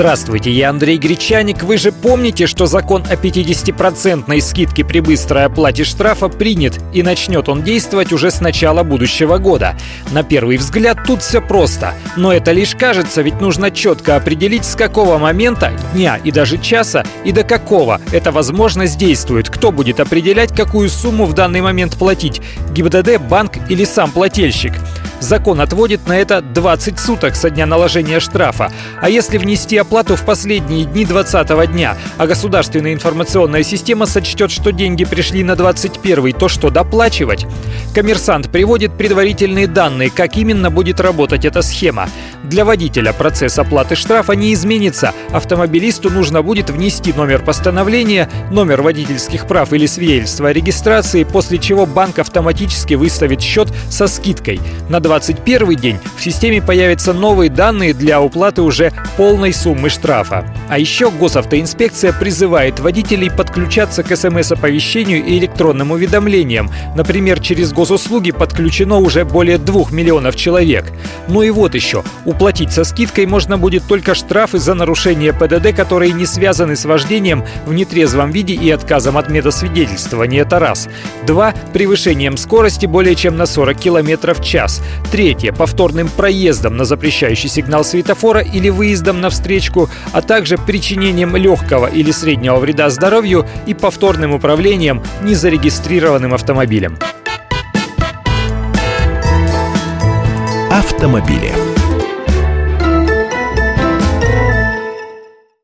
Здравствуйте, я Андрей Гречаник. Вы же помните, что закон о 50% скидке при быстрой оплате штрафа принят, и начнет он действовать уже с начала будущего года. На первый взгляд тут все просто. Но это лишь кажется, ведь нужно четко определить, с какого момента, дня и даже часа, и до какого эта возможность действует. Кто будет определять, какую сумму в данный момент платить – ГИБДД, банк или сам плательщик. Закон отводит на это 20 суток со дня наложения штрафа. А если внести оплату в последние дни 20 дня, а государственная информационная система сочтет, что деньги пришли на 21 то что доплачивать? Коммерсант приводит предварительные данные, как именно будет работать эта схема. Для водителя процесс оплаты штрафа не изменится. Автомобилисту нужно будет внести номер постановления, номер водительских прав или свидетельство о регистрации, после чего банк автоматически выставит счет со скидкой. На 21 день в системе появятся новые данные для уплаты уже полной суммы штрафа. А еще госавтоинспекция призывает водителей подключаться к смс-оповещению и электронным уведомлениям. Например, через госуслуги подключено уже более 2 миллионов человек. Ну и вот еще. Уплатить со скидкой можно будет только штрафы за нарушение ПДД, которые не связаны с вождением в нетрезвом виде и отказом от медосвидетельствования. Это раз. Два. Превышением скорости более чем на 40 км в час. Третье – повторным проездом на запрещающий сигнал светофора или выездом на встречку, а также причинением легкого или среднего вреда здоровью и повторным управлением незарегистрированным автомобилем. Автомобили.